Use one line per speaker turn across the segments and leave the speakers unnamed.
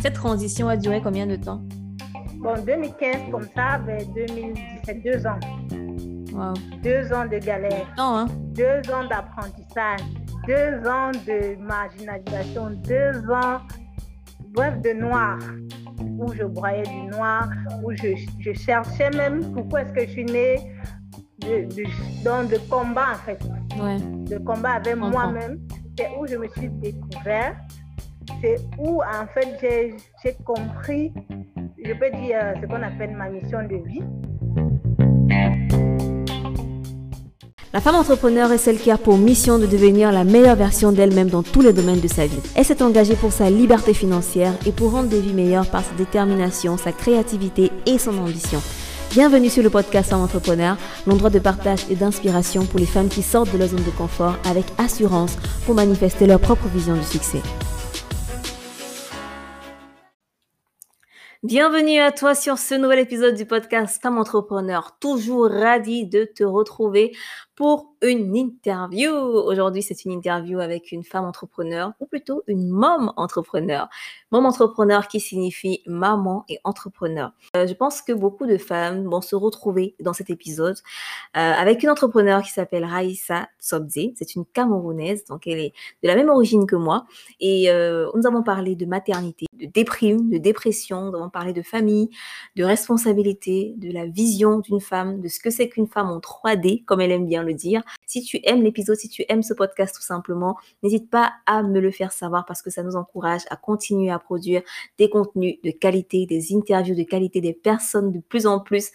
Cette transition a duré combien de temps?
Bon, 2015 comme ça, vers 2017, deux ans. Deux ans de galère.
hein?
Deux ans d'apprentissage. Deux ans de marginalisation. Deux ans, bref, de noir. Où je broyais du noir, où je, je cherchais même pourquoi est-ce que je suis née de, dans de combat en fait.
Ouais.
De combat avec moi-même. C'est où je me suis découvert. C'est où en fait j'ai compris, je peux dire euh, ce qu'on appelle ma mission de vie.
La femme entrepreneur est celle qui a pour mission de devenir la meilleure version d'elle-même dans tous les domaines de sa vie. Elle s'est engagée pour sa liberté financière et pour rendre des vies meilleures par sa détermination, sa créativité et son ambition. Bienvenue sur le podcast Femme Entrepreneur, l'endroit de partage et d'inspiration pour les femmes qui sortent de leur zone de confort avec assurance pour manifester leur propre vision du succès. Bienvenue à toi sur ce nouvel épisode du podcast Femme Entrepreneur. Toujours ravie de te retrouver pour une interview. Aujourd'hui, c'est une interview avec une femme entrepreneur ou plutôt une mom entrepreneur. Mom entrepreneur qui signifie maman et entrepreneur. Euh, je pense que beaucoup de femmes vont se retrouver dans cet épisode euh, avec une entrepreneur qui s'appelle Raissa Sobze. C'est une Camerounaise, donc elle est de la même origine que moi. Et euh, nous avons parlé de maternité, de déprime, de dépression, nous avons parlé de famille, de responsabilité, de la vision d'une femme, de ce que c'est qu'une femme en 3D, comme elle aime bien le dire. Si tu aimes l'épisode, si tu aimes ce podcast tout simplement, n'hésite pas à me le faire savoir parce que ça nous encourage à continuer à produire des contenus de qualité, des interviews de qualité, des personnes de plus en plus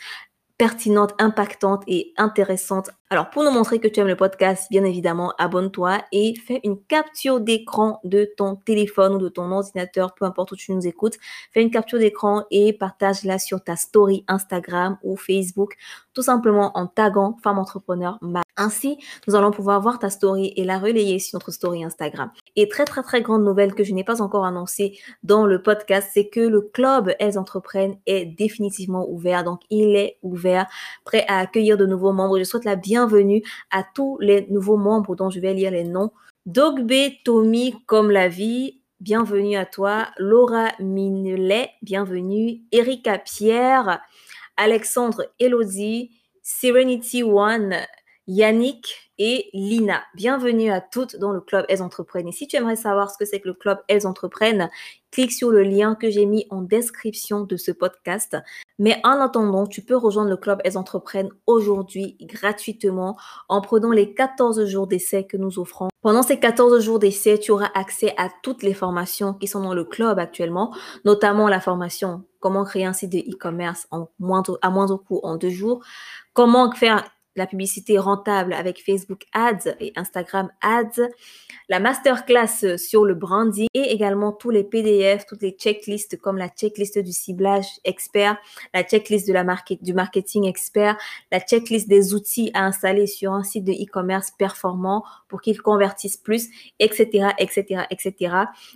pertinentes, impactantes et intéressantes alors, pour nous montrer que tu aimes le podcast, bien évidemment, abonne-toi et fais une capture d'écran de ton téléphone ou de ton ordinateur, peu importe où tu nous écoutes. Fais une capture d'écran et partage-la sur ta story Instagram ou Facebook, tout simplement en taguant Femme Entrepreneur Ainsi, nous allons pouvoir voir ta story et la relayer sur notre story Instagram. Et très, très, très grande nouvelle que je n'ai pas encore annoncée dans le podcast, c'est que le club Elles Entreprennent est définitivement ouvert. Donc, il est ouvert, prêt à accueillir de nouveaux membres. Je souhaite la bienvenue à tous les nouveaux membres dont je vais lire les noms. Dogbe Tommy comme la vie, bienvenue à toi. Laura Minelet, bienvenue. Erika Pierre, Alexandre Elodie, Serenity One, Yannick, et Lina. Bienvenue à toutes dans le club Elles Entreprennent. Et si tu aimerais savoir ce que c'est que le club Elles Entreprennent, clique sur le lien que j'ai mis en description de ce podcast. Mais en attendant, tu peux rejoindre le club Elles Entreprennent aujourd'hui gratuitement en prenant les 14 jours d'essai que nous offrons. Pendant ces 14 jours d'essai, tu auras accès à toutes les formations qui sont dans le club actuellement, notamment la formation comment créer un site de e-commerce à moindre coût en deux jours, comment faire la publicité rentable avec Facebook Ads et Instagram Ads, la masterclass sur le branding et également tous les PDF, toutes les checklists comme la checklist du ciblage expert, la checklist de la market, du marketing expert, la checklist des outils à installer sur un site de e-commerce performant pour qu'ils convertissent plus, etc., etc., etc.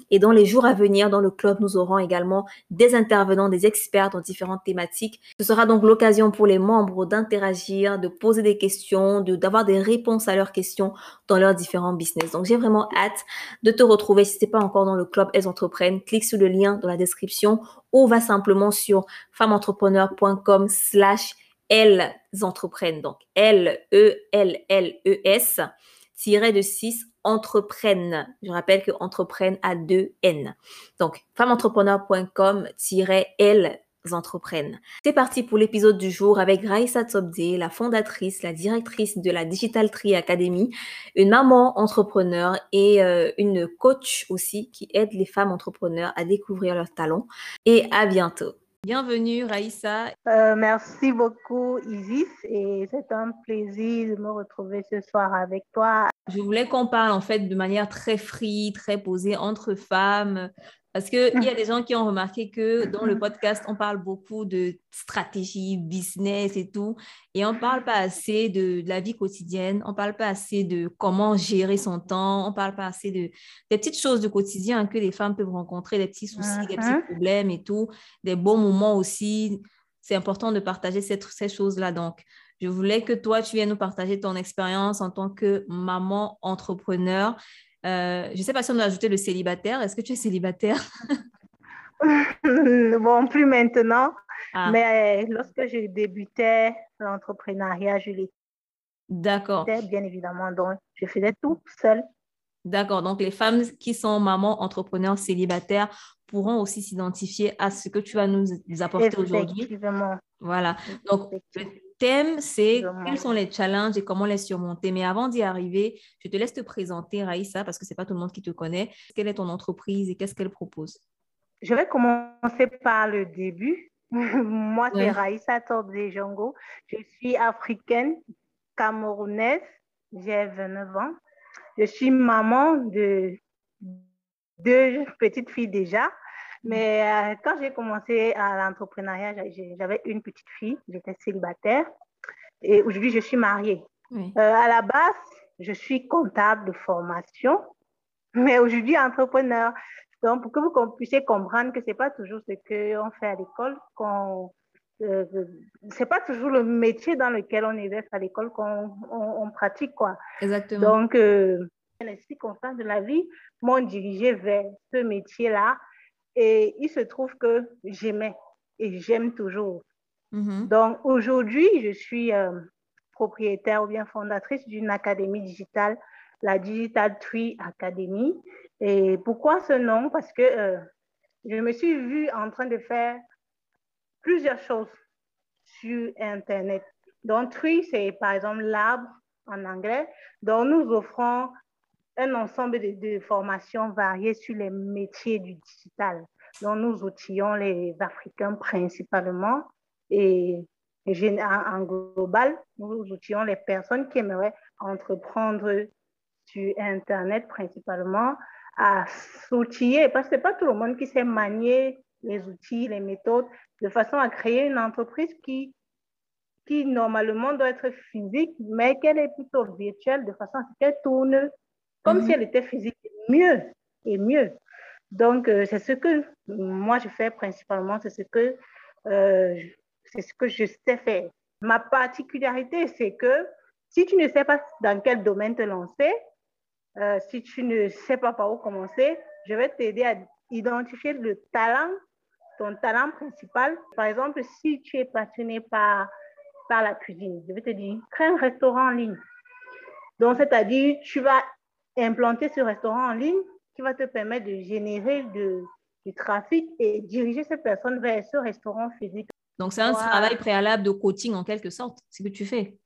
Et dans les jours à venir, dans le club, nous aurons également des intervenants, des experts dans différentes thématiques. Ce sera donc l'occasion pour les membres d'interagir, de poser des questions, de d'avoir des réponses à leurs questions dans leurs différents business. Donc j'ai vraiment hâte de te retrouver. Si tu n'es pas encore dans le club Elles Entreprennent, clique sur le lien dans la description ou va simplement sur femmeentrepreneur.com slash elles entreprennent. Donc L-E-L-L-E-S tiré de 6 entreprennent. Je rappelle que entreprennent a deux N. Donc, femmeentrepreneur.com elles entreprennent. C'est parti pour l'épisode du jour avec Raissa Tsobde, la fondatrice, la directrice de la Digital Tree Academy, une maman entrepreneur et euh, une coach aussi qui aide les femmes entrepreneurs à découvrir leurs talents. Et à bientôt. Bienvenue Raissa.
Euh, merci beaucoup Isis et c'est un plaisir de me retrouver ce soir avec toi.
Je voulais qu'on parle en fait de manière très free, très posée entre femmes, parce qu'il y a des gens qui ont remarqué que dans le podcast, on parle beaucoup de stratégie, business et tout, et on ne parle pas assez de, la vie quotidienne, on ne parle pas assez de comment gérer son temps, on ne parle pas assez de, des petites choses du quotidien que les femmes peuvent rencontrer, des petits soucis, des petits uh-huh. problèmes et tout, des bons moments aussi. C'est important de partager cette, ces choses-là. Donc, je voulais que toi, tu viennes nous partager ton expérience en tant que maman entrepreneur Euh, je ne sais pas si on a ajouté le célibataire. Est-ce que tu es célibataire?
Bon, plus maintenant. Ah. Mais lorsque je débutais l'entrepreneuriat, je l'étais.
D'accord.
Bien évidemment. Donc, je faisais tout seul.
D'accord. Donc, les femmes qui sont mamans, entrepreneurs, célibataires pourront aussi s'identifier à ce que tu vas nous apporter aujourd'hui. Voilà. Donc, thème, c'est quels sont les challenges et comment les surmonter. Mais avant d'y arriver, je te laisse te présenter, Raïssa, parce que ce n'est pas tout le monde qui te connaît. Quelle est ton entreprise et qu'est-ce qu'elle propose?
Je vais commencer par le début. Moi, c'est Raïssa Tobze Jongo. Je suis africaine, camerounaise. J'ai 29 ans. Je suis maman de deux petites filles déjà. Mais euh, quand j'ai commencé à l'entrepreneuriat, j'avais une petite fille, j'étais célibataire. Et aujourd'hui, je suis mariée. Euh, à la base, je suis comptable de formation, mais aujourd'hui entrepreneur. Donc, pour que vous puissiez comprendre que ce n'est pas toujours ce qu'on fait à l'école, qu'on euh, c'est pas toujours le métier dans lequel on exerce à l'école qu'on on, pratique quoi.
Exactement.
Donc euh, les circonstances de la vie m'ont dirigé vers ce métier-là et il se trouve que j'aimais et j'aime toujours. Mm-hmm. Donc aujourd'hui, je suis euh, propriétaire ou bien fondatrice d'une académie digitale, la Digital Tree Academy. Et pourquoi ce nom? Parce que euh, je me suis vue en train de faire plusieurs choses sur Internet. Donc, Tree, c'est par exemple l'arbre en anglais. Donc, nous offrons un ensemble de, formations variées sur les métiers du digital. Donc, nous outillons les Africains principalement et, en, global, nous outillons les personnes qui aimeraient entreprendre sur Internet principalement à s'outiller parce que ce n'est pas tout le monde qui sait manier les outils, les méthodes, de façon à créer une entreprise qui, qui normalement doit être physique, mais qu'elle est plutôt virtuelle, de façon à ce qu'elle tourne comme si mhm. elle était physique, mieux et mieux. Donc, euh, c'est ce que moi je fais principalement, c'est ce que, euh, c'est ce que je sais faire. Ma particularité, c'est que si tu ne sais pas dans quel domaine te lancer, euh, si tu ne sais pas par où commencer, je vais t'aider à identifier le talent, ton talent principal. Par exemple, si tu es passionné par, par la cuisine, je vais te dire, crée un restaurant en ligne. Donc, c'est-à-dire, tu vas implanter ce restaurant en ligne qui va te permettre de générer de, du trafic et diriger ces personnes vers ce restaurant physique.
Donc, c'est un travail préalable de coaching en quelque sorte, ce que tu fais.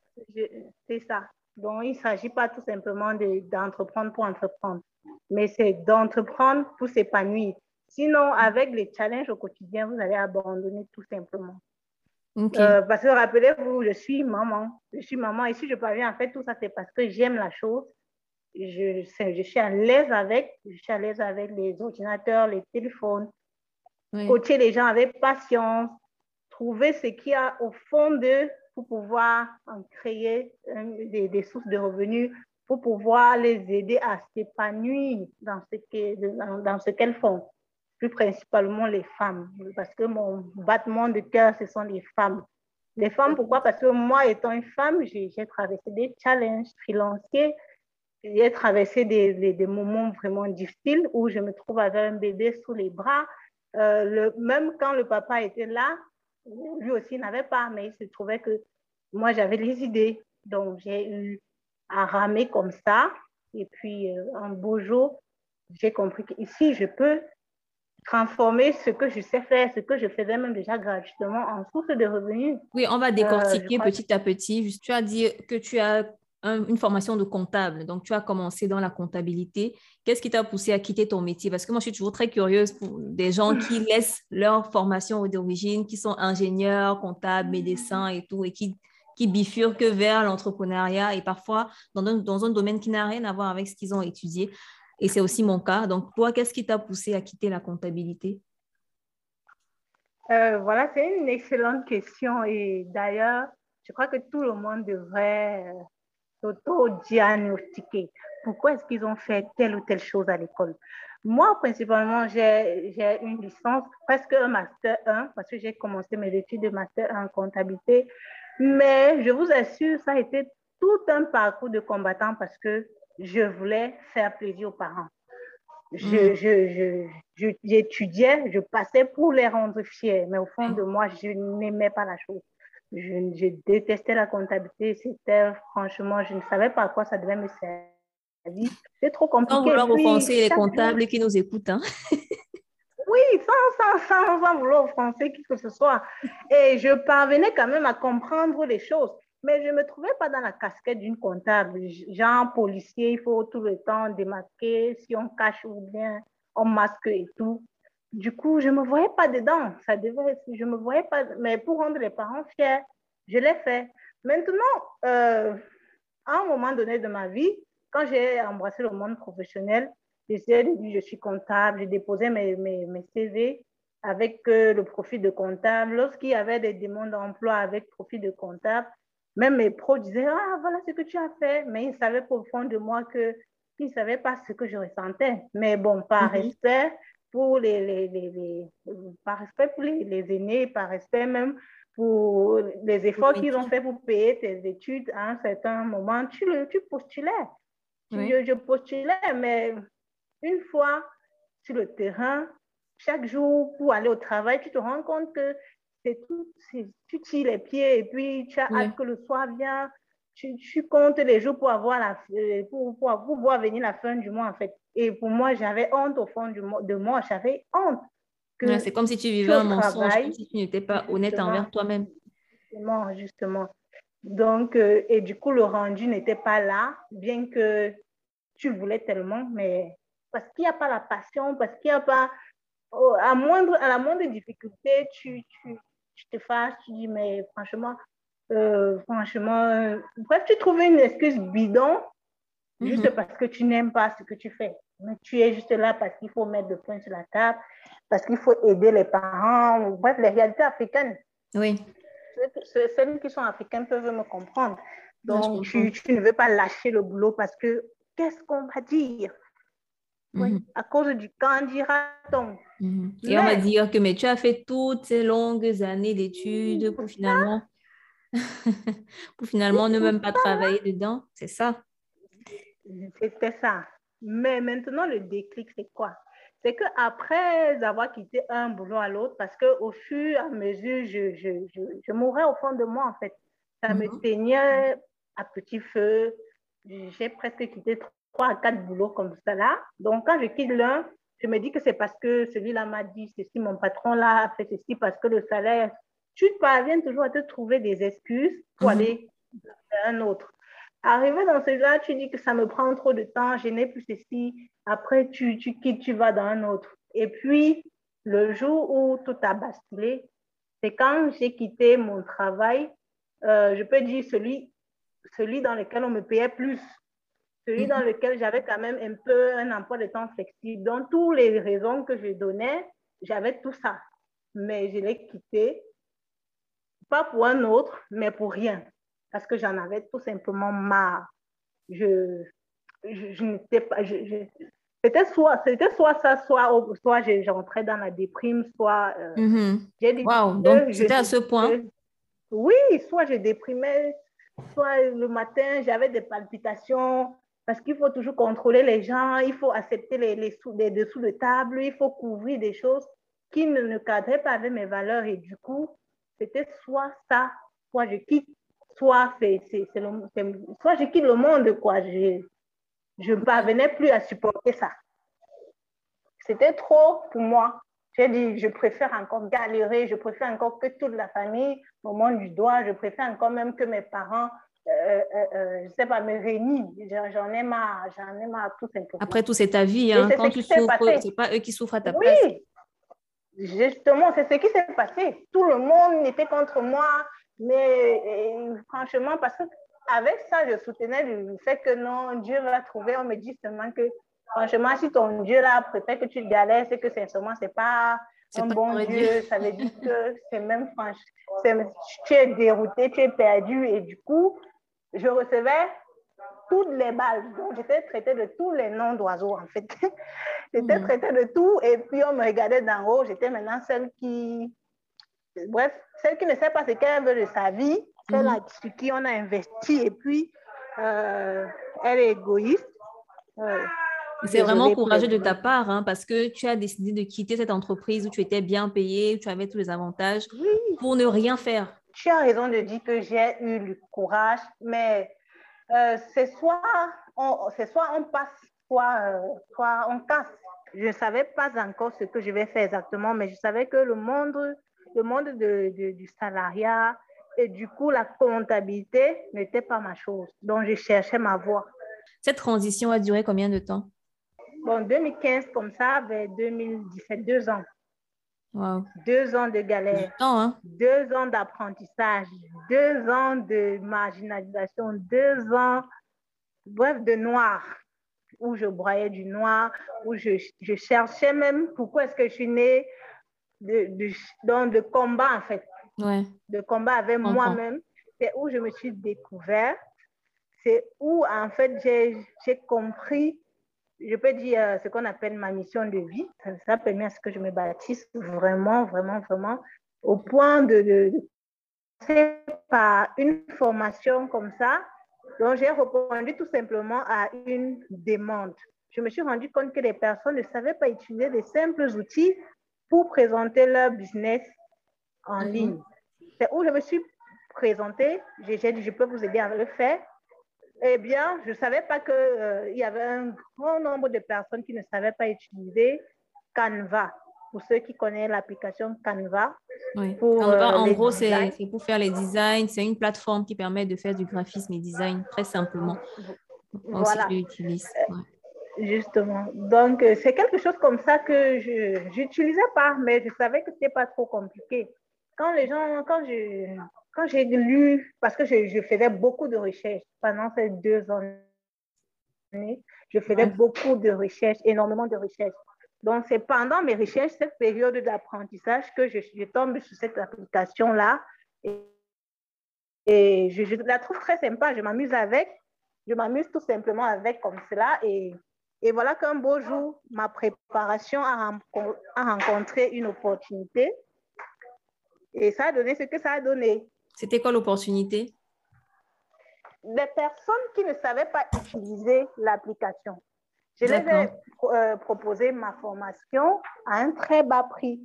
C'est ça. Donc, il ne s'agit pas tout simplement d'entreprendre pour entreprendre, mais c'est d'entreprendre pour s'épanouir. Sinon, avec les challenges au quotidien, vous allez abandonner tout simplement. Euh, parce que rappelez-vous, je suis maman. Je suis maman et si je parviens à faire tout ça, c'est parce que j'aime la chose je, je suis à l'aise avec, je suis à l'aise avec les ordinateurs, les téléphones, coacher les gens avec patience, trouver ce qu'il y a au fond d'eux pour pouvoir en créer des, des, sources de revenus, pour pouvoir les aider à s'épanouir dans ce dans ce qu'elles font, plus principalement les femmes, parce que mon battement de cœur, ce sont les femmes. Les femmes, pourquoi? Parce que moi, étant une femme, j'ai traversé des challenges financiers, j'ai traversé des, des, moments vraiment difficiles où je me trouve avec un bébé sous les bras. Euh, le, même quand le papa était là, lui aussi n'avait pas, mais il se trouvait que moi, j'avais les idées. Donc, j'ai eu à ramer comme ça. Et puis, euh, un beau jour, j'ai compris qu'ici, je peux transformer ce que je sais faire, ce que je faisais même déjà gratuitement en source de revenus.
Oui, on va décortiquer euh, petit à petit. Tu as dit que tu as une formation de comptable. Donc, tu as commencé dans la comptabilité. Qu'est-ce qui t'a poussé à quitter ton métier? Parce que moi, je suis toujours très curieuse pour des gens qui laissent leur formation d'origine, qui sont ingénieurs, comptables, médecins et tout, et qui, qui bifurquent vers l'entrepreneuriat et parfois dans un, dans un domaine qui n'a rien à voir avec ce qu'ils ont étudié. Et c'est aussi mon cas. Donc, toi, qu'est-ce qui t'a poussé à quitter la comptabilité?
Euh, voilà, c'est une excellente question. Et d'ailleurs, je crois que tout le monde devrait auto-diagnostiquer. Pourquoi est-ce qu'ils ont fait telle ou telle chose à l'école? Moi, principalement, j'ai une licence, presque un master 1, parce que j'ai commencé mes études de master 1 en comptabilité. Mais je vous assure, ça a été tout un parcours de combattant parce que je voulais faire plaisir aux parents. Je, mm. je, j'étudiais, je, passais pour les rendre fiers, mais au fond de moi, je n'aimais pas la chose. Je, détestais la comptabilité. C'était franchement, je ne savais pas à quoi ça devait me servir. C'est trop compliqué.
Sans vouloir offenser les comptables qui nous écoutent. Hein?
oui, sans, sans, sans, sans vouloir offenser qui que ce soit. Et je parvenais quand même à comprendre les choses mais je ne me trouvais pas dans la casquette d'une comptable. Genre policier, il faut tout le temps démasquer, si on cache ou bien on masque et tout. Du coup, je ne me voyais pas dedans. Ça devait, je me voyais pas, mais pour rendre les parents fiers, je l'ai fait. Maintenant, euh, à un moment donné de ma vie, quand j'ai embrassé le monde professionnel, j'ai dit je suis comptable, j'ai déposé mes, mes, mes CV avec euh, le profil de comptable. Lorsqu'il y avait des demandes d'emploi avec profil de comptable, même mes pros disaient, ah, voilà ce que tu as fait. Mais ils savaient au fond de moi que ils ne savaient pas ce que je ressentais. Mais bon, par mhm. respect pour les, les, les, par respect pour les, aînés, par respect même pour les efforts qu'ils ont fait pour payer tes études à un certain moment, tu, le, tu postulais. Je, je postulais, mais une fois sur le terrain, chaque jour pour aller au travail, tu te rends compte que c'est tout, tu tires les pieds et puis tu as hâte que le soir vienne, tu, tu, comptes les jours pour avoir la, euh, pour, pour, voir venir la fin du mois en fait. Et pour moi, j'avais honte au fond du, de moi, j'avais honte.
c'est comme si tu vivais un mensonge, comme si tu n'étais pas honnête envers toi-même.
Justement, justement. Donc, euh, et du coup, le rendu n'était pas là, bien que tu voulais tellement, mais parce qu'il n'y a pas la passion, parce qu'il n'y a pas, oh, à, moindre, à la moindre difficulté, tu, tu, tu te fâches, tu dis, mais franchement, euh, franchement, euh, bref, tu trouves une excuse bidon juste mhm. parce que tu n'aimes pas ce que tu fais. Mais tu es juste là parce qu'il faut mettre le point sur la table, parce qu'il faut aider les parents, bref, les réalités africaines.
Oui.
Celles qui sont africaines peuvent me comprendre. Donc, tu, tu, ne veux pas lâcher le boulot parce que qu'est-ce qu'on va dire? Oui, mhm. à cause du candidaton.
Mm Et on va dire que mais tu as fait toutes ces longues années d'études pour finalement, pour finalement ne même pas travailler dedans. C'est ça.
C'était ça. Mais maintenant, le déclic, c'est quoi? C'est qu'après avoir quitté un boulot à l'autre, parce qu'au fur et à mesure, je, je, je, je, mourais au fond de moi, en fait. Ça me mhm. teignait à petit feu. J'ai presque quitté trois à quatre boulots comme ça là. Donc, quand je quitte l'un, je me dis que c'est parce que celui-là m'a dit ceci, mon patron là a fait ceci, parce que le salaire, tu parviens toujours à te trouver des excuses pour mhm. aller vers un autre. Arrivé dans ce là, tu dis que ça me prend trop de temps, je n'ai plus ceci. Après, tu, tu quittes, tu vas dans un autre. Et puis, le jour où tout a basculé, c'est quand j'ai quitté mon travail, euh, je peux dire celui, celui dans lequel on me payait plus celui dans mhm. lequel j'avais quand même un peu un emploi de temps flexible. Dans toutes les raisons que je donnais, j'avais tout ça. Mais je l'ai quitté, pas pour un autre, mais pour rien. Parce que j'en avais tout simplement marre. Je, je, n'étais pas. c'était soit, c'était soit ça, soit, soit j'entrais dans la déprime, soit.
Euh, mhm. wow. donc c'était à ce point?
oui, soit je déprimais, soit le matin j'avais des palpitations, parce qu'il faut toujours contrôler les gens, il faut accepter les, les, sous, les dessous de table, il faut couvrir des choses qui ne, ne cadraient pas avec mes valeurs. Et du coup, c'était soit ça, soit je quitte, soit, c'est, c'est, soit je quitte le monde, quoi. Je ne parvenais plus à supporter ça. C'était trop pour moi. J'ai dit, je préfère encore galérer, je préfère encore que toute la famille me montre du doigt, je préfère encore même que mes parents euh, euh, euh, je sais pas, me réunir. J'en ai marre, j'en ai marre tout simplement.
Après tout, c'est ta vie. Hein. Quand tu souffres, c'est pas eux qui souffrent à ta
oui.
place.
Justement, c'est ce qui s'est passé. Tout le monde était contre moi, mais franchement, parce qu'avec ça, je soutenais le fait que non, Dieu va trouver. On me dit seulement que, franchement, si ton Dieu là préfère que tu galères, c'est que sincèrement, c'est pas un bon Dieu. Ça veut dire que c'est même franchement, tu es dérouté, tu es perdu, et du coup, je recevais toutes les balles. Donc, j'étais traitée de tous les noms d'oiseaux, en fait. j'étais mhm. traitée de tout. Et puis, on me regardait d'en haut. J'étais maintenant celle qui... Bref, celle qui ne sait pas ce qu'elle veut de sa vie, celle mhm. sur qui on a investi. Et puis, euh, elle est égoïste.
C'est vraiment courageux de ta part hein, parce que tu as décidé de quitter cette entreprise où tu étais bien payé, où tu avais tous les avantages pour ne rien faire.
Tu as raison de dire que j'ai eu le courage, mais euh, c'est soit, on, soit on passe, soit, euh, soit on casse. Je ne savais pas encore ce que je vais faire exactement, mais je savais que le monde, le monde de, du salariat et du coup la comptabilité n'était pas ma chose. Donc, je cherchais ma voie.
Cette transition a duré combien de temps?
Bon, 2015, comme ça, vers 2017, deux ans. Deux ans de galère.
Hein?
Deux ans d'apprentissage. Deux ans de marginalisation. Deux ans, bref, de noir. Où je broyais du noir, où je, je cherchais même pourquoi est-ce que je suis née de, de, dans de combat, en fait.
Ouais.
De combat avec moi-même. C'est où je me suis découverte. C'est où, en fait, j'ai compris je peux dire euh, ce qu'on appelle ma mission de vie. Ça, permet à ce que je me bâtisse vraiment, vraiment, vraiment au point de, de, par une formation comme ça. Donc, j'ai répondu tout simplement à une demande. Je me suis rendu compte que les personnes ne savaient pas utiliser des simples outils pour présenter leur business en mhm. ligne. C'est où je me suis présentée. J'ai dit, je peux vous aider à le faire. Eh bien, je ne savais pas qu'il euh, y avait un grand nombre de personnes qui ne savaient pas utiliser Canva. Pour ceux qui connaissent l'application Canva.
Oui. Canva, euh, en gros, c'est pour faire les designs. C'est une plateforme qui permet de faire du graphisme et design très simplement.
Voilà. Euh, justement. Donc, c'est quelque chose comme ça que je n'utilisais pas, mais je savais que ce n'était pas trop compliqué. Quand les gens, quand je, quand j'ai lu, parce que je, faisais beaucoup de recherches pendant ces deux années, je faisais beaucoup de recherches, énormément de recherches. Donc, c'est pendant mes recherches, cette période d'apprentissage, que je, je, tombe sur cette application-là. Et, je, la trouve très sympa. Je m'amuse avec. Je m'amuse tout simplement avec comme cela. Et, et voilà qu'un beau jour, ma préparation a, a rencontré une opportunité. Et ça a donné ce que ça a donné.
C'était quoi l'opportunité?
Des personnes qui ne savaient pas utiliser l'application. Je les ai euh, proposé ma formation à un très bas prix.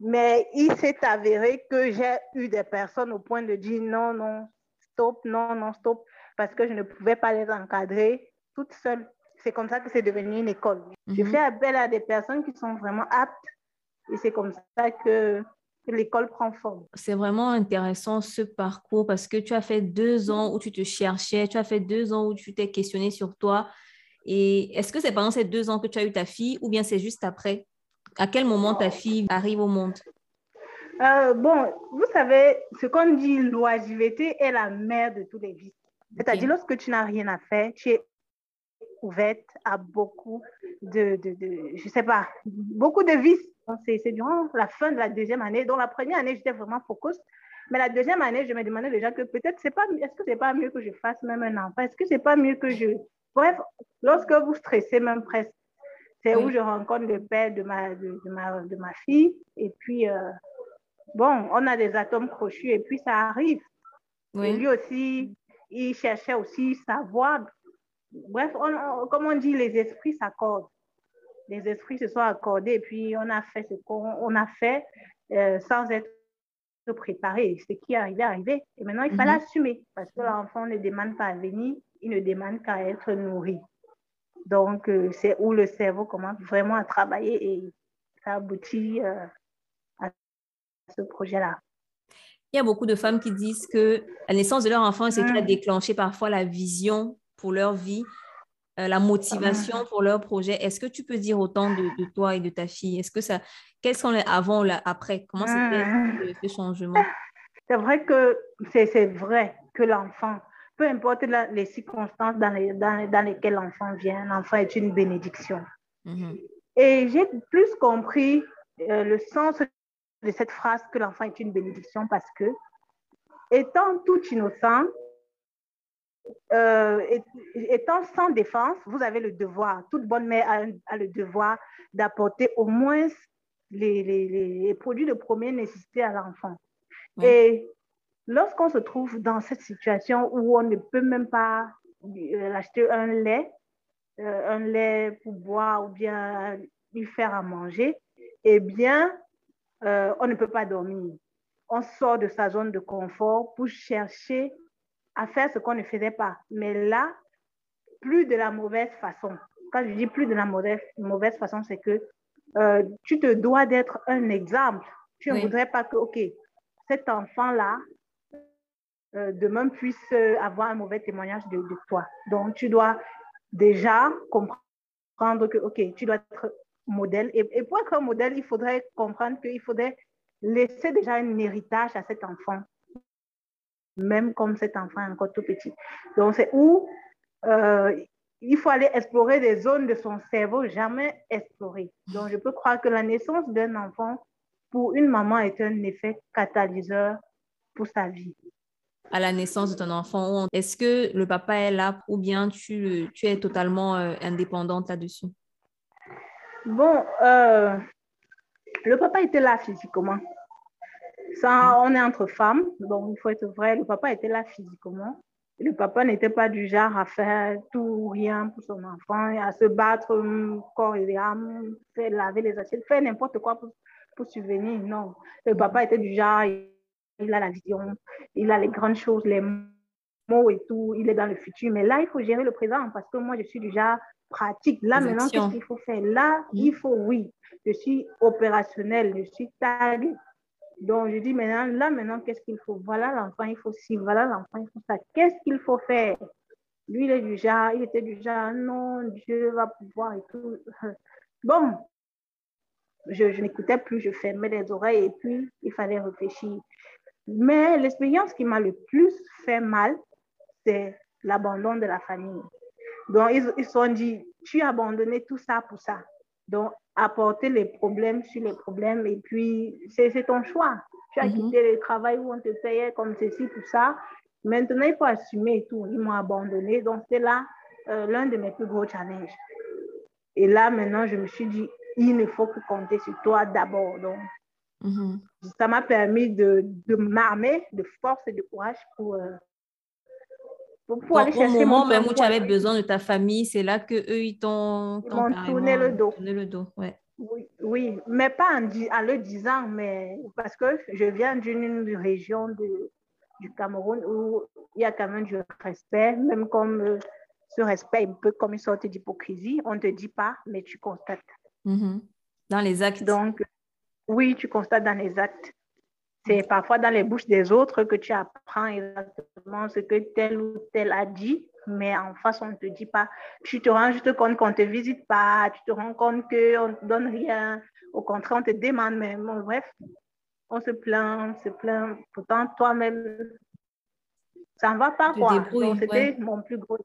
Mais il s'est avéré que j'ai eu des personnes au point de dire non, non, stop, non, non, stop, parce que je ne pouvais pas les encadrer toutes seules. C'est comme ça que c'est devenu une école. Je mhm. fais appel à des personnes qui sont vraiment aptes et c'est comme ça que l'école prend forme.
C'est vraiment intéressant ce parcours parce que tu as fait deux ans où tu te cherchais, tu as fait deux ans où tu t'es questionné sur toi. Et est-ce que c'est pendant ces deux ans que tu as eu ta fille ou bien c'est juste après? À quel moment ta fille arrive au monde?
Euh, Bon, vous savez, ce qu'on dit, l'oisiveté est la mère de tous les vices. C'est-à-dire, lorsque tu n'as rien à faire, tu es ouverte à beaucoup de, de, de je sais pas, beaucoup de vices c'est durant la fin de la deuxième année. Dans la première année, j'étais vraiment focus. Mais la deuxième année, je me demandais déjà que peut-être, c'est pas, est-ce que c'est pas mieux que je fasse même un enfant? Est-ce que c'est pas mieux que je. Bref, lorsque vous stressez même presque, c'est où je rencontre le père de ma, de, ma, de ma fille. Et puis, euh, bon, on a des atomes crochus et puis ça arrive. Et lui aussi, il cherchait aussi sa voix. Bref, comme on dit, les esprits s'accordent les esprits se sont accordés et puis on a fait ce qu'on a fait euh, sans être préparé. Ce qui est arrivé, arrivé. Et maintenant, il fallait mhm. assumer parce que l'enfant ne demande pas à venir, il ne demande qu'à être nourri. Donc, euh, c'est où le cerveau commence vraiment à travailler et ça aboutit euh, à ce projet-là.
Il y a beaucoup de femmes qui disent que la naissance de leur enfant, c'est qui a mm. déclenché parfois la vision pour leur vie. Euh, la motivation pour leur projet. Est-ce que tu peux dire autant de, toi et de ta fille? Est-ce que ça, quels sont les avant ou après? Comment c'était mmh. ce changement?
C'est vrai que c'est vrai que l'enfant, peu importe les circonstances dans, les, dans, lesquelles l'enfant vient, l'enfant est une bénédiction. Mmh et j'ai plus compris euh, le sens de cette phrase que l'enfant est une bénédiction parce que, étant tout innocent, euh, étant sans défense, vous avez le devoir, toute bonne mère a, le devoir d'apporter au moins les, les, produits de première nécessité à l'enfant. Et lorsqu'on se trouve dans cette situation où on ne peut même pas euh, acheter un lait, euh, un lait pour boire ou bien lui faire à manger, eh bien, euh, on ne peut pas dormir. On sort de sa zone de confort pour chercher à faire ce qu'on ne faisait pas. Mais là, plus de la mauvaise façon. Quand je dis plus de la mauvaise, mauvaise façon, c'est que euh, tu te dois d'être un exemple. Tu ne voudrais pas que, OK, cet enfant-là, euh, demain puisse avoir un mauvais témoignage de, de, toi. Donc, tu dois déjà comprendre que, OK, tu dois être modèle. Et, et pour être un modèle, il faudrait comprendre qu'il faudrait laisser déjà un héritage à cet enfant, même comme cet enfant est encore tout petit. Donc, c'est où euh, il faut aller explorer des zones de son cerveau jamais explorées. Donc, je peux croire que la naissance d'un enfant pour une maman est un effet catalyseur pour sa vie.
À la naissance de ton enfant, est-ce que le papa est là ou bien tu, tu es totalement euh, indépendante là-dessus?
Bon, euh, le papa était là physiquement. Ça, on est entre femmes, donc il faut être vrai, le papa était là physiquement. Le papa n'était pas du genre à faire tout ou rien pour son enfant, à se battre hum, corps et âme, faire laver les assiettes, faire n'importe quoi pour, pour subvenir. Non, le papa était du genre, il a la vision, il a les grandes choses, les mots et tout, il est dans le futur. Mais là, il faut gérer le présent parce que moi, je suis du genre pratique. Là, maintenant, qu'est-ce qu'il faut faire? Là, il faut, oui, je suis opérationnelle, je suis taguée. Donc, je dis maintenant, là, maintenant, qu'est-ce qu'il faut? Voilà l'enfant, il faut ci, voilà l'enfant, il faut ça. Qu'est-ce qu'il faut faire? Lui, il est du genre, il était du genre, non, Dieu va pouvoir et tout. Bon, je, je n'écoutais plus, je fermais les oreilles et puis il fallait réfléchir. Mais l'expérience qui m'a le plus fait mal, c'est l'abandon de la famille. Donc, ils, ils se sont dit, tu as abandonné tout ça pour ça. Donc, apporter les problèmes sur les problèmes et puis c'est ton choix. Tu as mm -hmm. quitté le travail où on te payait comme ceci, tout ça. Maintenant, il faut assumer tout. Ils m'ont abandonné. Donc, c'est là euh, l'un de mes plus gros challenges. Et là, maintenant, je me suis dit, il ne faut que compter sur toi d'abord. Donc, mm -hmm. ça m'a permis de, de m'armer de force et de courage pour, euh,
pour, pour aller chercher au moment même où tu avais besoin de ta famille, c'est là que eux ils t'ont
tourné le dos.
Tourné le dos, ouais.
Oui, oui, mais pas en, en, le disant, mais parce que je viens d'une région de, du Cameroun où il y a quand même du respect, même comme euh, ce respect un peu comme une sorte d'hypocrisie. On ne te dit pas, mais tu constates.
Mm -hmm. Dans les actes.
Donc, oui, tu constates dans les actes. C'est parfois dans les bouches des autres que tu apprends exactement ce que tel ou tel a dit, mais en face, on ne te dit pas. Tu te rends juste compte qu'on ne te visite pas, tu te rends compte qu'on ne te donne rien. Au contraire, on te demande même. Bon, bref, on se plaint, on se plaint. Pourtant, toi-même, ça ne va pas, quoi. C'était ouais. mon plus gros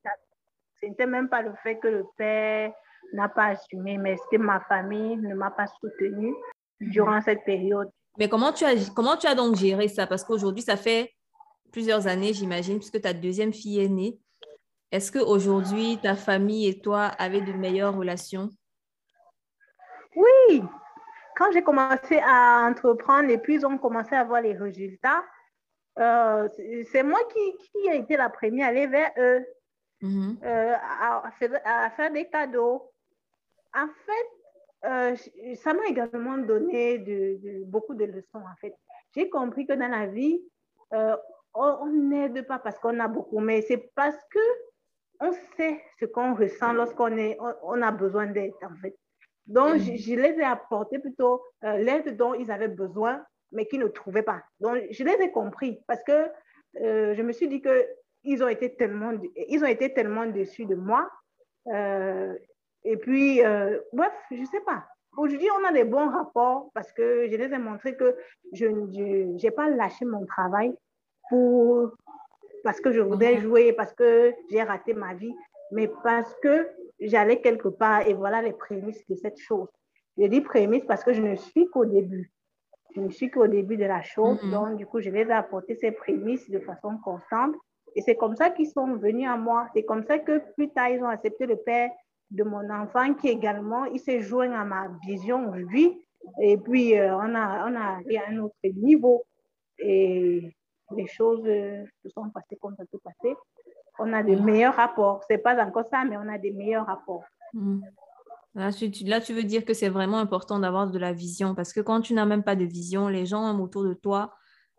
Ce n'était même pas le fait que le père n'a pas assumé, mais c'était ma famille ne m'a pas soutenue durant cette période?
Mais comment tu as, comment tu as donc géré ça? Parce qu'aujourd'hui, ça fait plusieurs années, j'imagine, puisque ta deuxième fille est née. Est-ce qu'aujourd'hui, ta famille et toi avez de meilleures relations?
Oui. Quand j'ai commencé à entreprendre et puis on commencé à voir les résultats, euh, c'est moi qui, qui ai été la première à aller vers eux, mm -hmm. euh, à, à, faire des cadeaux. En fait, euh, ça m'a également donné de, de, beaucoup de leçons, en fait. J'ai compris que dans la vie, euh, on n'aide pas parce qu'on a beaucoup, mais c'est parce que on sait ce qu'on ressent lorsqu'on est, on, on, a besoin d'aide, en fait. Donc, mm. je, je, les ai apporté plutôt euh, l'aide dont ils avaient besoin, mais qu'ils ne trouvaient pas. Donc, je les ai compris parce que je me suis dit que ils ont été tellement, ils ont été tellement déçus de moi et puis, euh, bref, je ne sais pas. Aujourd'hui, on a des bons rapports parce que je les ai montré que je n'ai pas lâché mon travail pour, parce que je voudrais jouer, parce que j'ai raté ma vie, mais parce que j'allais quelque part et voilà les prémices de cette chose. Je dis prémices parce que je ne suis qu'au début. Je ne suis qu'au début de la chose. Mm -hmm. Donc, du coup, je les ai apporté ces prémices de façon constante. Et c'est comme ça qu'ils sont venus à moi. C'est comme ça que plus tard, ils ont accepté le père de mon enfant qui également, il s'est joint à ma vision aujourd'hui. Et puis, euh, on, a, on a arrivé à un autre niveau. Et les choses euh, se sont passées comme ça s'est passé. On a de meilleurs rapports. C'est pas encore ça, mais on a des meilleurs rapports.
Mm. Là tu, là, tu veux dire que c'est vraiment important d'avoir de la vision parce que quand tu n'as même pas de vision, les gens autour de toi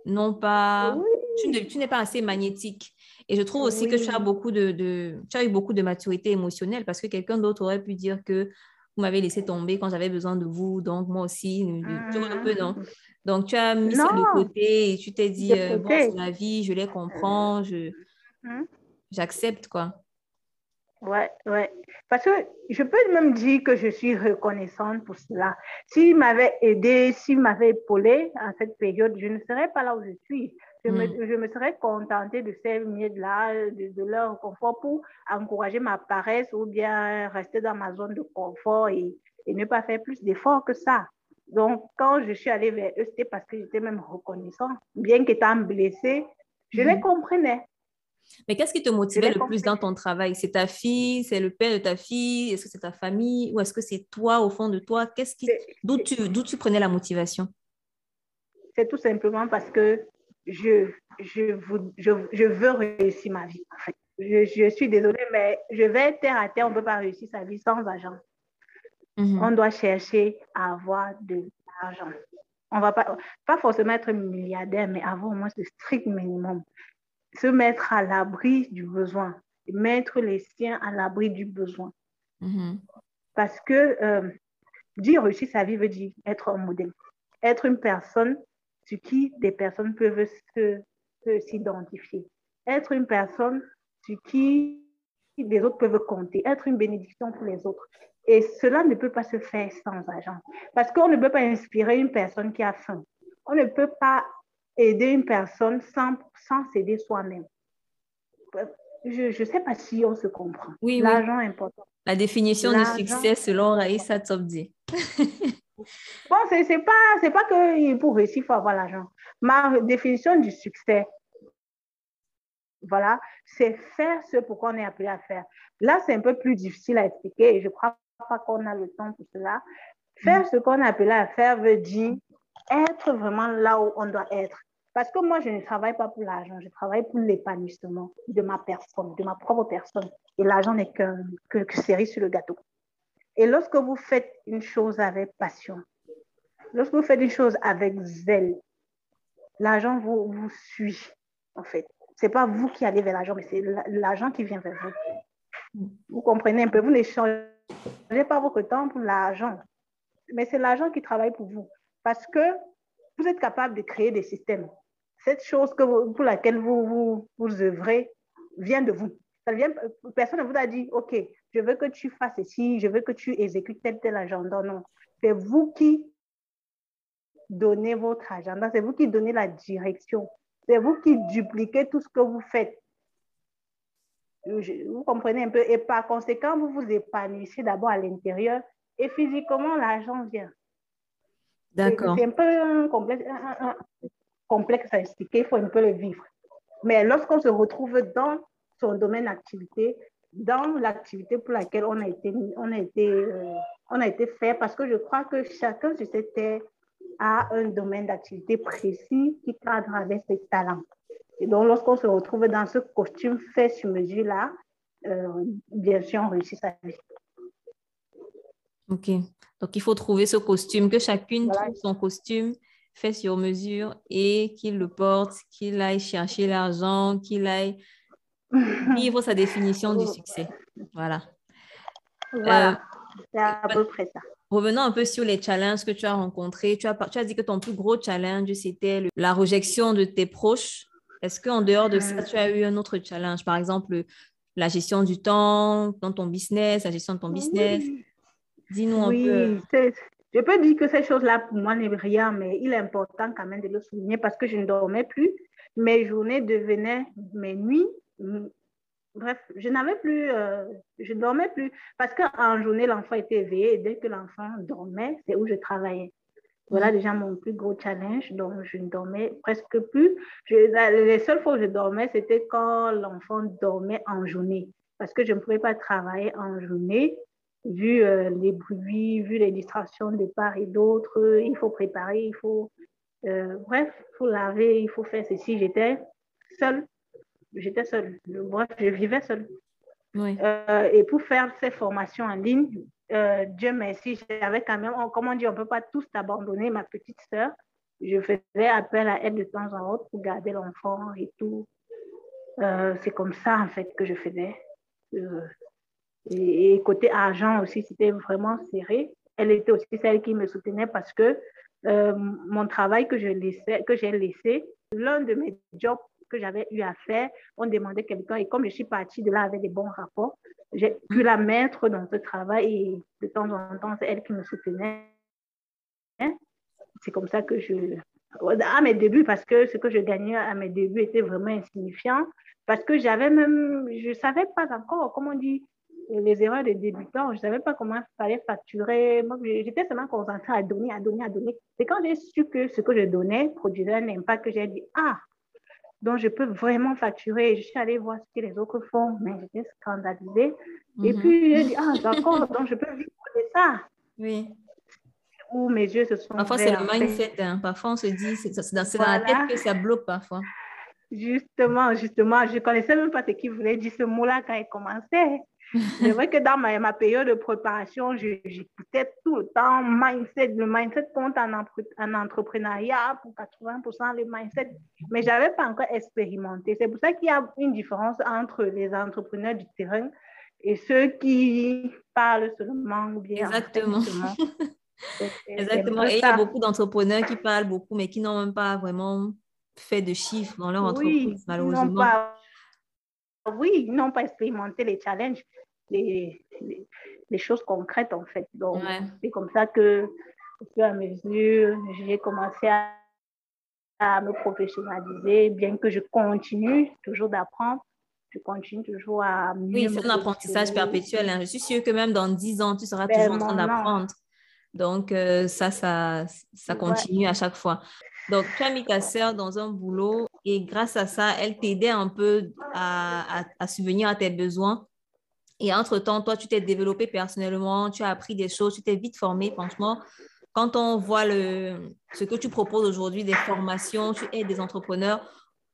n'ont pas. Tu, n'es pas assez magnétique. Et je trouve aussi que tu as, beaucoup de, de, tu as eu beaucoup de maturité émotionnelle parce que quelqu'un d'autre aurait pu dire que vous m'avez laissé tomber quand j'avais besoin de vous, donc moi aussi, tu vois un peu, non? Donc, tu as mis ça de côté et tu t'es dit, euh, bon, c'est la vie, je les comprends, je, mm. j'accepte, quoi.
Ouais, ouais. Parce que je peux même dire que je suis reconnaissante pour cela. S'il m'avait aidé, s'il m'avait épaulé en cette période, je ne serais pas là où je suis. Je, me, hmm. je me, serais contentée de miettes-là, de, de, leur confort pour encourager ma paresse ou bien rester dans ma zone de confort et, et ne pas faire plus d'efforts que ça. Donc, quand je suis allée vers eux, c'était parce que j'étais même reconnaissante. Bien qu'étant blessée, je les hmm. comprenais.
Mais qu'est-ce qui te motivait le plus dans ton travail? C'est ta fille, c'est le père de ta fille, est-ce que c'est ta famille ou est-ce que c'est toi au fond de toi? Qu'est-ce qui d'où tu d'où tu prenais la motivation?
C'est tout simplement parce que je je, je, je veux réussir ma vie. je, je, suis désolée, mais je vais être terre à terre. On ne peut pas réussir sa vie sans argent. Mhm. On doit chercher à avoir de l'argent. On va pas, pas forcément être milliardaire, mais avoir au moins ce strict minimum se mettre à l'abri du besoin, mettre les siens à l'abri du besoin. Mm-hmm. Parce que euh, dire réussir sa vie veut dire être un modèle, être une personne sur qui des personnes peuvent s'identifier, être une personne sur qui des autres peuvent compter, être une bénédiction pour les autres. Et cela ne peut pas se faire sans argent. Parce qu'on ne peut pas inspirer une personne qui a faim. On ne peut pas aider une personne sans, sans s'aider soi-même. Je ne sais pas si on se comprend.
Oui, L'argent est important. La définition du succès selon Raïssa Tsobdi.
bon, ce n'est pas, pas que pour réussir, il faut avoir l'argent. Ma définition du succès, voilà, c'est faire ce pour qu'on est appelé à faire. Là, c'est un peu plus difficile à expliquer et je ne crois pas qu'on a le temps pour cela. Faire mm. ce qu'on est appelé à faire veut dire être vraiment là où on doit être. Parce que moi, je ne travaille pas pour l'argent, je travaille pour l'épanouissement de ma personne, de ma propre personne. Et l'argent n'est qu'un que, que cerise sur le gâteau. Et lorsque vous faites une chose avec passion, lorsque vous faites une chose avec zèle, l'argent vous, suit, en fait. Ce n'est pas vous qui allez vers l'argent, mais c'est l'argent qui vient vers vous. Vous comprenez un peu, vous n'échangez pas votre temps pour l'argent, mais c'est l'argent qui travaille pour vous. Parce que vous êtes capable de créer des systèmes. Cette chose pour laquelle vous, vous, œuvrez vient de vous. Personne ne vous a dit, OK, je veux que tu fasses ceci, je veux que tu exécutes tel, tel agenda. Non, c'est vous qui donnez votre agenda, c'est vous qui donnez la direction, c'est vous qui dupliquez tout ce que vous faites. Vous comprenez un peu? Et par conséquent, vous vous épanouissez d'abord à l'intérieur et physiquement, l'argent vient.
D'accord.
C'est un peu complexe, complexe à expliquer, il faut un peu le vivre. Mais lorsqu'on se retrouve dans son domaine d'activité, dans l'activité pour laquelle on a été, on a été, euh, on a été fait, parce que je crois que chacun sur cette terre a un domaine d'activité précis qui cadre avec ses talents. Et donc, lorsqu'on se retrouve dans ce costume fait sur mesure-là, euh, bien sûr, on réussit sa vie.
Ok. Donc, il faut trouver ce costume, que chacune trouve son costume fait sur mesure et qu'il le porte, qu'il aille chercher l'argent, qu'il aille vivre sa définition du succès. Voilà.
Voilà. Euh, C'est à peu près ça.
Revenons un peu sur les challenges que tu as rencontrés. Tu as, tu as dit que ton plus gros challenge, c'était la rejection de tes proches. Est-ce qu'en dehors de ça, mm. tu as eu un autre challenge, par exemple la gestion du temps dans ton business, la gestion de ton business Dis-nous un peu.
Je peux dire que ces choses-là, pour moi, n'est rien, mais il est important quand même de le souligner parce que je ne dormais plus. Mes journées devenaient mes nuits. Bref, je n'avais plus, euh, je dormais plus. Parce qu'en journée, l'enfant était éveillé et dès que l'enfant dormait, c'est où je travaillais. Voilà déjà mon plus gros challenge. Donc, je ne dormais presque plus. les seules fois où je dormais, c'était quand l'enfant dormait en journée. Parce que je ne pouvais pas travailler en journée vu euh, les bruits, vu les distractions de part et d'autre, il faut préparer, il faut, euh, bref, il faut laver, il faut faire ceci. J'étais seule j'étais seule. Bref, je vivais seule. Euh, et pour faire ces formations en ligne, euh, Dieu merci, j'avais quand même, comment on dit, on ne peut pas tous abandonner ma petite sœur. Je faisais appel à elle de temps en temps pour garder l'enfant et tout. Euh, c'est comme ça, en fait, que je faisais. et, côté argent aussi, c'était vraiment serré. Elle était aussi celle qui me soutenait parce que mon travail que j'ai laissé, l'un de mes jobs que j'avais eu à faire, on demandait quelqu'un et comme je suis partie de là avec des bons rapports, j'ai pu la mettre dans ce travail et de temps en temps, c'est elle qui me soutenait. C'est comme ça que je... À mes débuts, parce que ce que je gagnais à mes débuts était vraiment insignifiant, parce que j'avais même... Je ne savais pas encore, comment on dit, les erreurs des débutants, je ne savais pas comment il fallait facturer. Moi, j'étais seulement concentrée à donner, à donner, à donner. C'est quand j'ai su que ce que je donnais produisait un impact que j'ai dit, ah, donc je peux vraiment facturer. Je suis allée voir ce que les autres font, mais j'étais scandalisée. Et mhm. puis, j'ai dit, ah, d'accord, donc je peux vivre de ça.
Oui.
Où mes yeux se sont
Parfois, c'est le mindset. Hein. Parfois, on se dit, c'est dans, dans la tête que ça bloque parfois.
Justement, justement, je ne connaissais même pas ce qu'il voulait dire ce mot-là quand il commençait. C'est vrai que dans ma, ma période de préparation, j'écoutais tout le temps mindset. Le mindset compte en, en entrepreneuriat pour 80% le mindset, mais je n'avais pas encore expérimenté. C'est pour ça qu'il y a une différence entre les entrepreneurs du terrain et ceux qui parlent seulement bien.
Exactement. Exactement. Et il y a beaucoup d'entrepreneurs qui parlent beaucoup, mais qui n'ont même pas vraiment fait de chiffres dans leur entreprise, malheureusement.
oui, ils n'ont pas expérimenté les challenges les, les, choses concrètes, en fait. Donc, c'est comme ça que, au fur et à mesure, j'ai commencé à, à, me professionnaliser, bien que je continue toujours d'apprendre. Je continue toujours à
Oui, c'est un apprentissage perpétuel. Hein. Je suis sûre que même dans 10 ans, tu seras toujours en train d'apprendre. Donc, euh, ça, ça, ça continue à chaque fois. Donc, tu as mis ta sœur dans un boulot et grâce à ça, elle t'aidait un peu à, à, à subvenir à tes besoins. Et entre-temps, toi, tu t'es développé personnellement, tu as appris des choses, tu t'es vite formé. Franchement, quand on voit le, ce que tu proposes aujourd'hui, des formations, tu aides des entrepreneurs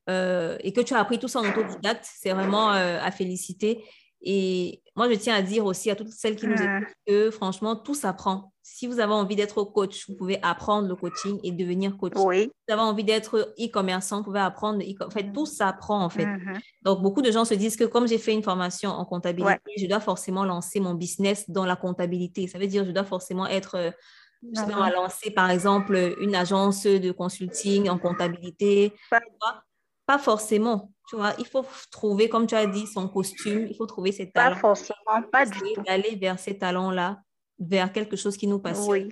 euh, et que tu as appris tout ça en autodidacte, c'est vraiment euh, à féliciter. Et moi, je tiens à dire aussi à toutes celles qui nous écoutent que franchement, tout s'apprend. Si vous avez envie d'être coach, vous pouvez apprendre le coaching et devenir coach.
Oui.
Si vous avez envie d'être e-commerçant, vous pouvez apprendre. E en fait, tout s'apprend en fait. Mm-hmm. Donc, beaucoup de gens se disent que comme j'ai fait une formation en comptabilité, je dois forcément lancer mon business dans la comptabilité. Ça veut dire que je dois forcément être euh, à lancer, par exemple, une agence de consulting en comptabilité. Pas forcément. Tu vois, il faut trouver, comme tu as dit, son costume, il faut trouver ses talents.
Pas forcément, pas du tout.
D'aller vers ces talents-là, vers quelque chose qui nous passionne. Oui.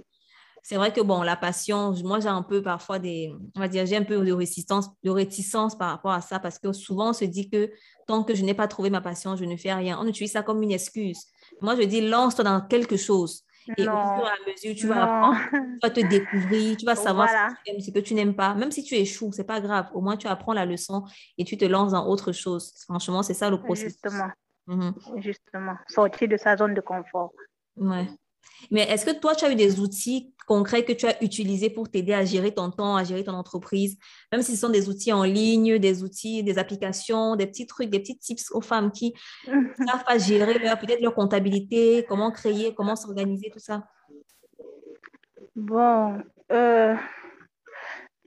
C'est vrai que, bon, la passion, moi, j'ai un peu parfois des, on va dire, j'ai un peu de résistance, de réticence par rapport à ça parce que souvent, on se dit que tant que je n'ai pas trouvé ma passion, je ne fais rien. On utilise ça comme une excuse. Moi, je dis, lance-toi dans quelque chose. Et au fur et à mesure, tu vas apprendre, tu vas te découvrir, tu vas savoir ce que tu aimes, ce que tu n'aimes pas. Même si tu échoues, c'est pas grave. Au moins, tu apprends la leçon et tu te lances dans autre chose. Franchement, c'est ça le processus.
Justement. Mhm. Justement. Sortir de sa zone de confort.
Ouais. Mais est-ce que toi, tu as eu des outils concrets que tu as utilisés pour t'aider à gérer ton temps, à gérer ton entreprise, même si ce sont des outils en ligne, des outils, des applications, des petits trucs, des petits tips aux femmes qui savent pas gérer peut-être leur comptabilité, comment créer, comment s'organiser, tout ça.
Bon, euh,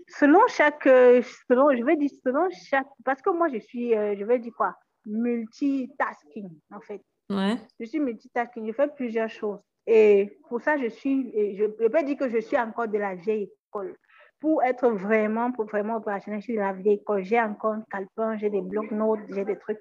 selon chaque, selon, je vais dire selon chaque, parce que moi je suis, euh, je vais dire quoi, multitasking en fait.
Ouais.
Je suis multitasking, je fais plusieurs choses. Et pour ça, je suis, je, peux dire que je suis encore de la vieille école. Pour être vraiment, pour vraiment opérationnel, je suis de la vieille école. J'ai encore un calepin, j'ai des blocs-notes, j'ai des trucs.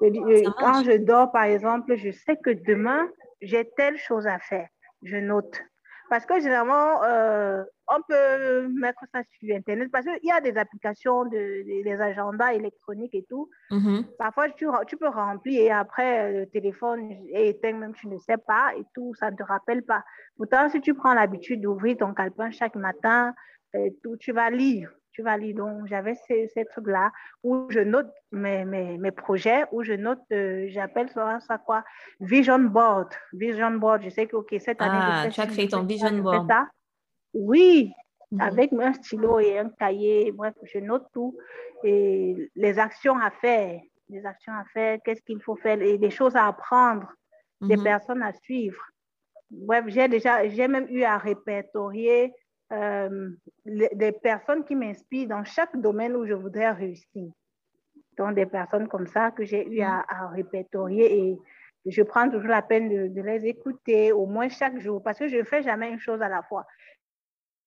Quand je dors, par exemple, je sais que demain, j'ai telle chose à faire. Je note. Parce que généralement, euh, on peut mettre ça sur Internet parce qu'il y a des applications, de, des agendas électroniques et tout.
Mm-hmm.
Parfois, tu, tu, peux remplir et après, le téléphone est éteint, même tu ne sais pas et tout, ça ne te rappelle pas. Pourtant, si tu prends l'habitude d'ouvrir ton calepin chaque matin, et tout, tu vas lire. Tu. Donc, j'avais ces, ces trucs-là où je note mes, mes, mes, projets, où je note, euh, j'appelle ça, ça quoi Vision board. Vision board, je sais que, OK, cette année,
ah, tu as créé ton vision board.
Ça. Oui, mhm. avec un stylo et un cahier, bref, je note tout et les actions à faire. des actions à faire, qu'est-ce qu'il faut faire, et des choses à apprendre, des
Mhm.
personnes à suivre. Bref, j'ai déjà, j'ai même eu à répertorier euh, les- des personnes qui m'inspirent dans chaque domaine où je voudrais réussir. Donc, des personnes comme ça que j'ai eu à, à répertorier et je prends toujours la peine de, de les écouter au moins chaque jour parce que je ne fais jamais une chose à la fois.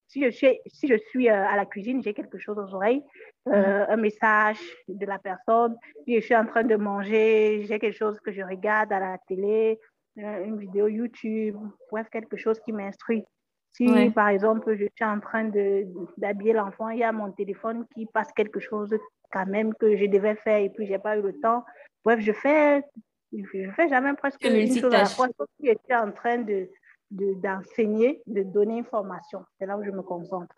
Si je suis, si je suis euh, à la cuisine, j'ai quelque chose aux oreilles, euh, un message de la personne. Si je suis en train de manger, j'ai quelque chose que je regarde à la télé, une vidéo YouTube, bref, quelque chose qui m'instruit. Si,
Ouais.
par exemple, je suis en train d'habiller l'enfant, il y a mon téléphone qui passe quelque chose quand même que je devais faire et puis j'ai pas eu le temps. Bref, je fais, je fais jamais presque
Tu
une chose à la fois, sauf suis en train de de- d'enseigner, de, donner information. C'est là où je me concentre.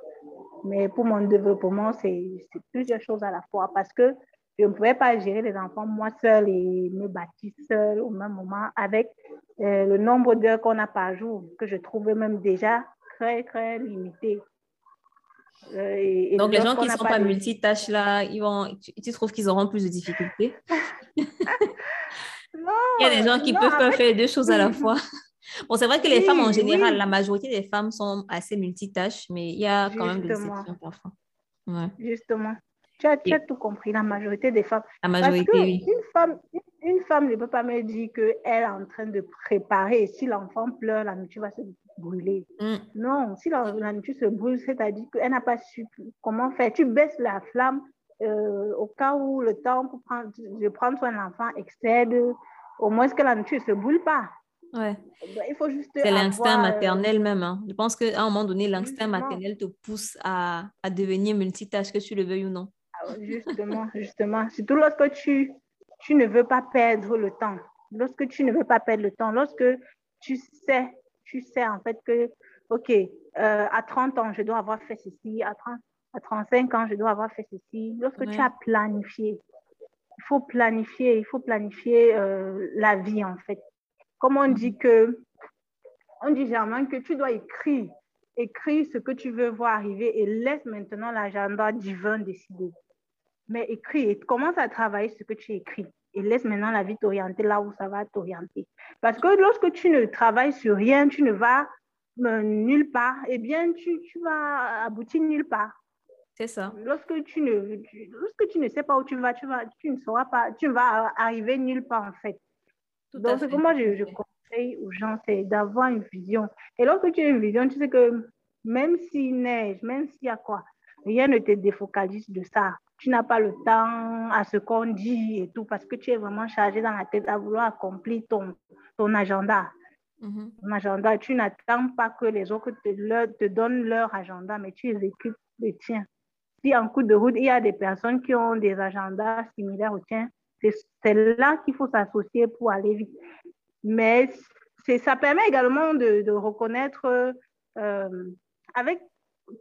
Mais pour mon développement, c'est c'est plusieurs choses à la fois parce que je ne pouvais pas gérer les enfants moi seule et me bâtir seule au même moment avec euh, le nombre d'heures qu'on a par jour, que je trouvais même déjà très, très limité. Euh, et- et
Donc, les gens qui ne sont pas multitâches là, ils vont, tu, tu trouves qu'ils auront plus de difficultés?
Non,
Il y a des gens qui
non,
peuvent
en
pas
fait,
faire deux choses à la fois. Bon, c'est vrai que les femmes en général,
oui.
la majorité des femmes sont assez multitâches, mais il y a quand même des exceptions parfois. Ouais.
Justement. Tu as, tu as tout compris, la majorité des femmes.
La
Parce
majorité,
que
oui.
une femme, une femme ne peut pas me dire qu'elle est en train de préparer. Si l'enfant pleure, la nourriture va se brûler.
Mm.
Non, si la, la nourriture se brûle, c'est-à-dire qu'elle n'a pas su comment faire. Tu baisses la flamme euh, au cas où le temps pour prendre, de prendre soin de l'enfant excède, au moins que la nourriture ne se brûle pas?
Ouais.
Ben, Il faut juste
C'est l'instinct
euh,
maternel même. hein. Je pense qu'à un moment donné, l'instinct maternel te pousse à, à devenir multitâche, que tu le veuilles ou non.
Justement, justement. Surtout lorsque tu, tu ne veux pas perdre le temps. Lorsque tu ne veux pas perdre le temps, lorsque tu sais, tu sais en fait que, OK, euh, à 30 ans, je dois avoir fait ceci, à, 30, à 35 ans, je dois avoir fait ceci. Lorsque
Ouais.
tu as planifié, il faut planifier, il faut planifier euh, la vie en fait. Comme on dit que, on dit généralement que tu dois écrire, écrire ce que tu veux voir arriver et laisse maintenant l'agenda divin décider. Mais écris et commence à travailler ce que tu écris et laisse maintenant la vie t'orienter là où ça va t'orienter. Parce que lorsque tu ne travailles sur rien, tu ne vas euh, nulle part, eh bien, tu, tu vas aboutir nulle part.
C'est ça.
Lorsque tu, ne, tu- lorsque tu ne sais pas où tu vas, tu, vas, tu ne sauras pas, tu vas arriver nulle part en fait.
Tout
Donc,
fait.
que moi, je, je conseille aux gens, c'est d'avoir une vision. Et lorsque tu as une vision, tu sais que même s'il neige, même s'il y a quoi, rien ne te défocalise de ça. Tu n'as pas le temps à ce qu'on dit et tout, parce que tu es vraiment chargé dans la tête à vouloir accomplir ton, ton agenda.
Mhm.
Ton agenda, tu n'attends pas que les autres te, leur- te donnent leur agenda, mais tu exécutes le tien. Si en coup de route, il y a des personnes qui ont des agendas similaires au tien, c'est là qu'il faut s'associer pour aller vite. Mais ça permet également de, de reconnaître euh, avec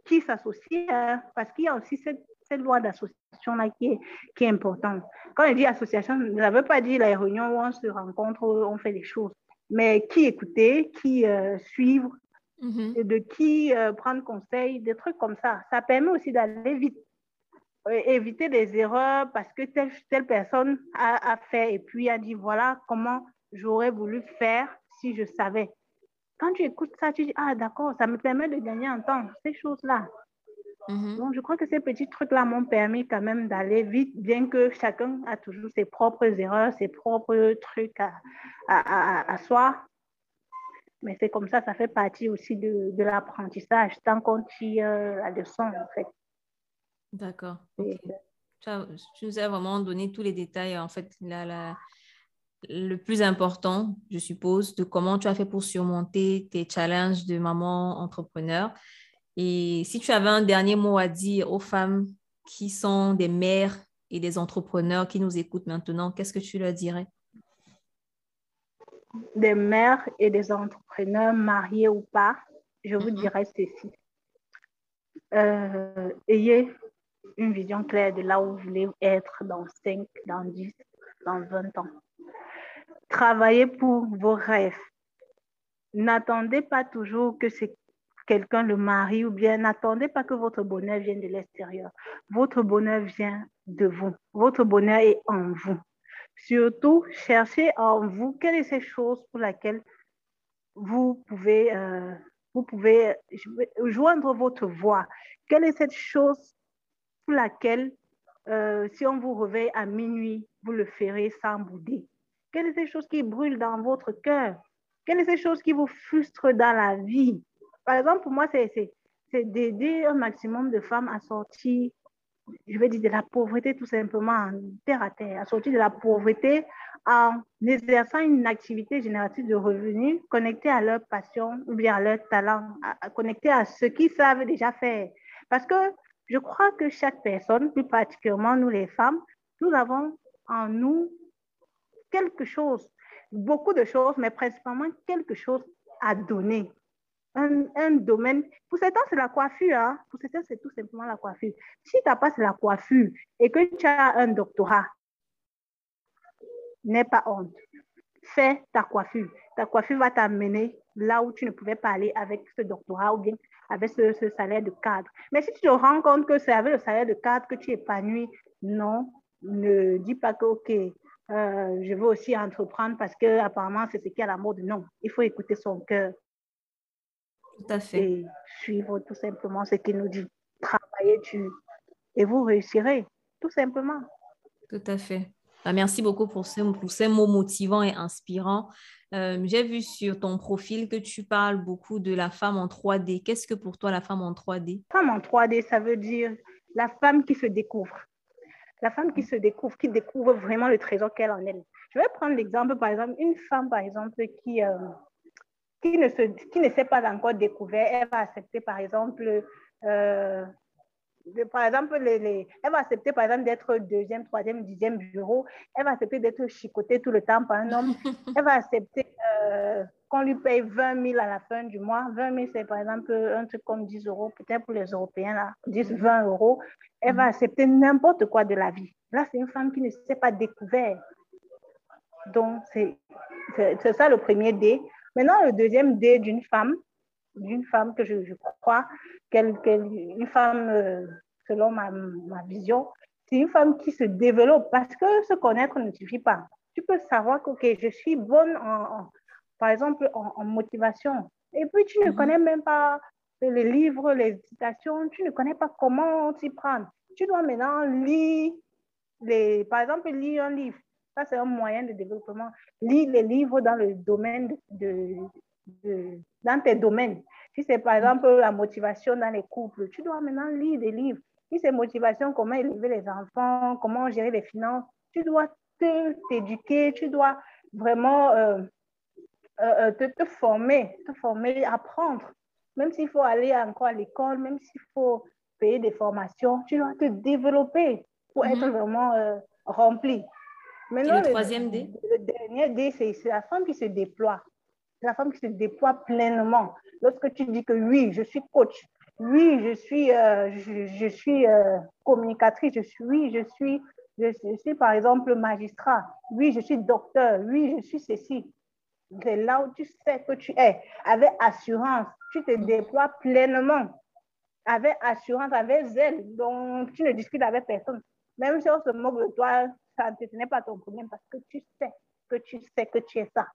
qui s'associer, hein, parce qu'il y a aussi cette, cette loi d'association-là qui est, qui est importante. Quand je dis association, ça ne veut pas dire les réunions où on se rencontre, on fait des choses, mais qui écouter, qui euh, suivre,
Mhm.
et de qui euh, prendre conseil, des trucs comme ça. Ça permet aussi d'aller vite, Euh, éviter des erreurs parce que telle, telle personne a, a fait et puis a dit voilà comment j'aurais voulu faire si je savais. Quand tu écoutes ça, tu dis ah d'accord, ça me permet de gagner en temps, ces choses-là.
Mhm.
Donc je crois que ces petits trucs-là m'ont permis quand même d'aller vite, bien que chacun a toujours ses propres erreurs, ses propres trucs à, à, à, à soi. Mais c'est comme ça, ça fait partie aussi de, de l'apprentissage, tant qu'on tire la leçon, en fait.
D'accord. Tu nous as vraiment donné tous les détails, en fait, la, la- le plus important, je suppose, de comment tu as fait pour surmonter tes challenges de maman entrepreneur. Et si tu avais un dernier mot à dire aux femmes qui sont des mères et des entrepreneurs qui nous écoutent maintenant, qu'est-ce que tu leur dirais?
Des mères et des entrepreneurs, mariés ou pas, je vous
Mhm.
dirais ceci. Euh, ayez une vision claire de là où vous voulez être dans 5, dans 10, dans 20 ans. Travaillez pour vos rêves. N'attendez pas toujours que c'est quelqu'un le mari ou bien n'attendez pas que votre bonheur vienne de l'extérieur. Votre bonheur vient de vous. Votre bonheur est en vous. Surtout, cherchez en vous quelle est cette chose pour laquelle vous pouvez, euh, vous pouvez joindre votre voix. Quelle est cette chose pour laquelle, euh, si on vous réveille à minuit, vous le ferez sans bouder? Quelle est cette chose qui brûle dans votre cœur? Quelle est cette chose qui vous frustre dans la vie? Par exemple, pour moi, c'est d'aider un maximum de femmes à sortir je vais dire, de la pauvreté tout simplement terre à terre, à sortir de la pauvreté en exerçant une activité génératrice de revenus connectée à leur passion ou bien à leur talent, connectée à ce qu'ils savent déjà faire. Parce que je crois que chaque personne, plus particulièrement nous les femmes, nous avons en nous quelque chose, beaucoup de choses, mais principalement quelque chose à donner un, domaine. Pour certains, c'est la coiffure. Hein. Pour certains, c'est tout simplement la coiffure. Si tu n'as pas la coiffure et que tu as un doctorat, n'aie pas honte. Fais ta coiffure. Ta coiffure va t'amener là où tu ne pouvais pas aller avec ce doctorat ou bien avec ce, salaire de cadre. Mais si tu te rends compte que c'est avec le salaire de cadre que tu épanouis, non, ne dis pas que, OK, euh, je veux aussi entreprendre parce que apparemment c'est ce qui est à la mode. Non, il faut écouter son cœur.
Tout à fait.
Et suivre tout simplement ce qu'il nous dit. Travaillez dur et vous réussirez, tout simplement.
Tout à fait. Bah, merci beaucoup pour ces, pour ces, mots motivants et inspirants. Euh, j'ai vu sur ton profil que tu parles beaucoup de la femme en 3D. Qu'est-ce que pour toi la femme en 3D
Femme en 3D, ça veut dire la femme qui se découvre. La femme qui se découvre, qui découvre vraiment le trésor qu'elle en elle. Je vais prendre l'exemple, par exemple, une femme, par exemple, qui, euh, qui ne, se, qui ne s'est pas encore découvert, elle va accepter, par exemple, euh, par exemple, les, elle va accepter, par exemple, d'être deuxième, troisième, dixième bureau. Elle va accepter d'être chicotée tout le temps par un homme. Elle va accepter euh, qu'on lui paye 20 000 à la fin du mois. 20 000, c'est par exemple un truc comme 10 euros, peut-être pour les Européens, là, 10, 20 euros. Elle va accepter n'importe quoi de la vie. Là, c'est une femme qui ne s'est pas découverte. Donc, c'est ça le premier D. Maintenant, le deuxième D d'une femme, d'une femme que je, crois, qu'elle, une femme, euh, selon ma, ma vision, c'est une femme qui se développe parce que se connaître ne suffit pas. Tu peux savoir que okay, je suis bonne, en, par exemple, en, motivation. Et puis, tu ne mhm. connais même pas les livres, les citations, tu ne connais pas comment t'y prendre. Tu dois maintenant lire, les, par exemple, lire un livre. Ça, c'est un moyen de développement. Lis les livres dans le domaine de, dans tes domaines. Si c'est par exemple la motivation dans les couples, tu dois maintenant lire des livres. Si c'est motivation, comment élever les enfants, comment gérer les finances, tu dois t'éduquer, tu dois vraiment euh, euh, euh, te, te, former, te former, apprendre. Même s'il faut aller encore à l'école, même s'il faut payer des formations, tu dois te développer pour être mm-hmm. vraiment rempli.
Maintenant, le troisième D
Le dernier D, c'est la femme qui se déploie. C'est la femme qui se déploie pleinement. Lorsque tu dis que oui, je suis coach, oui, je suis, euh, je, suis euh, communicatrice, je suis, oui, je suis, je, suis par exemple magistrat, oui, je suis docteur, oui, je suis ceci. C'est là où tu sais que tu es, avec assurance, tu te déploies pleinement, avec assurance, avec zèle, donc tu ne discutes avec personne. Même si on se moque de toi, ça, ce n'est pas ton problème parce que tu sais que tu sais que tu es ça.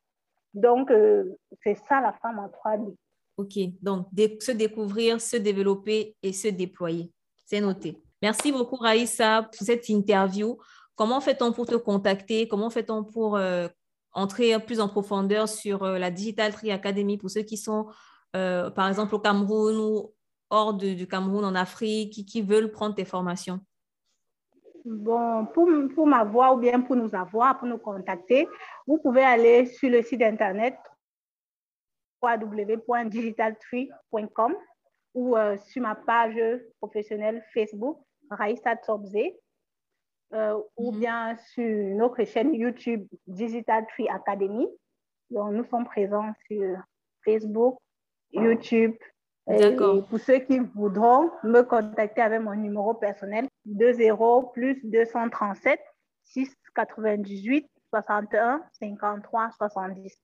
Donc, euh, c'est ça la femme en 3D.
OK. Donc, se découvrir, se développer et se déployer. C'est noté. Merci beaucoup, Raïssa, pour cette interview. Comment fait-on pour te contacter? Comment fait-on pour euh, entrer plus en profondeur sur euh, la Digital Tree Academy pour ceux qui sont, par exemple, au Cameroun ou hors du Cameroun, en Afrique, qui, qui veulent prendre tes formations?
Bon, pour, pour m'avoir ou bien pour nous avoir, pour nous contacter, vous pouvez aller sur le site internet www.digitaltree.com ou euh, sur ma page professionnelle Facebook, Tsobze, euh, ou mhm. bien sur notre chaîne YouTube Digital Tree Academy. Donc, nous sommes présents sur Facebook, YouTube, D'accord. Pour ceux qui voudront me contacter avec mon numéro personnel, 20 plus 237 698 61 53 70.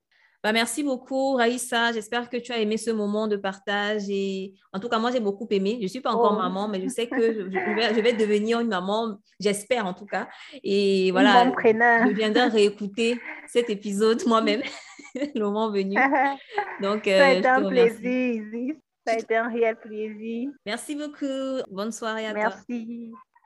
Bah, merci beaucoup, Raïssa. J'espère que tu as aimé ce moment de partage. Et en tout cas, moi, j'ai beaucoup aimé. Je ne suis pas encore oh. maman, mais je sais que je, vais, je, vais, devenir une maman, j'espère en tout cas. Et voilà, je viendrai réécouter cet épisode moi-même, le moment venu.
Donc, Ça a euh, été un plaisir, Ça a été un réel plaisir.
Merci beaucoup. Bonne soirée à toi.
Merci.